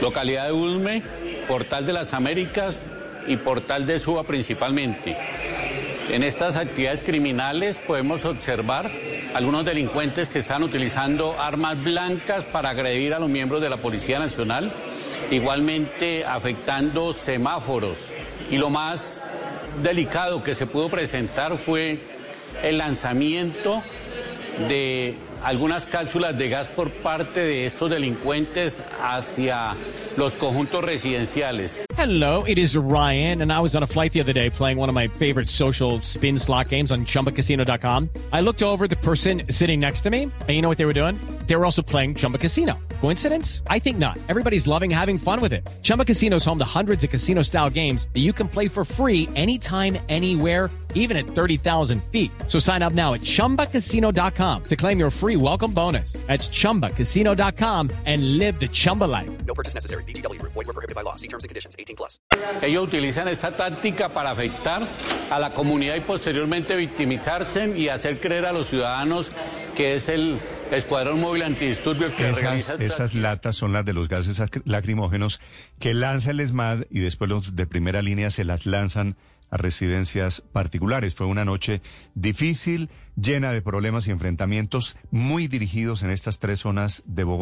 localidad de Usme, Portal de las Américas y Portal de Suba principalmente. En estas actividades criminales podemos observar algunos delincuentes que están utilizando armas blancas para agredir a los miembros de la Policía Nacional, igualmente afectando semáforos. Y lo más delicado que se pudo presentar fue el lanzamiento de algunas cápsulas de gas por parte de estos delincuentes hacia los conjuntos residenciales. Hello, it is Ryan, and I was on a flight the other day playing one of my favorite social spin slot games on chumbacasino.com. I looked over the person sitting next to me, and you know what they were doing? They were also playing Chumba Casino. Coincidence? I think not. Everybody's loving having fun with it. Chumba Casino is home to hundreds of casino style games that you can play for free anytime, anywhere, even at 30,000 feet. So sign up now at chumbacasino.com to claim your free welcome bonus. That's chumbacasino.com and live the Chumba life. No purchase necessary. BGW. Void were prohibited by law. See terms and conditions. 18 plus. Ellos utilizan esta táctica para afectar a la comunidad y posteriormente victimizarse y hacer creer a los ciudadanos que es el escuadrón móvil antidisturbios que Esas, realiza... esas latas son las de los gases ac- lacrimógenos que lanza el ESMAD y después los de primera línea se las lanzan a residencias particulares. Fue una noche difícil, llena de problemas y enfrentamientos muy dirigidos en estas tres zonas de Bogotá.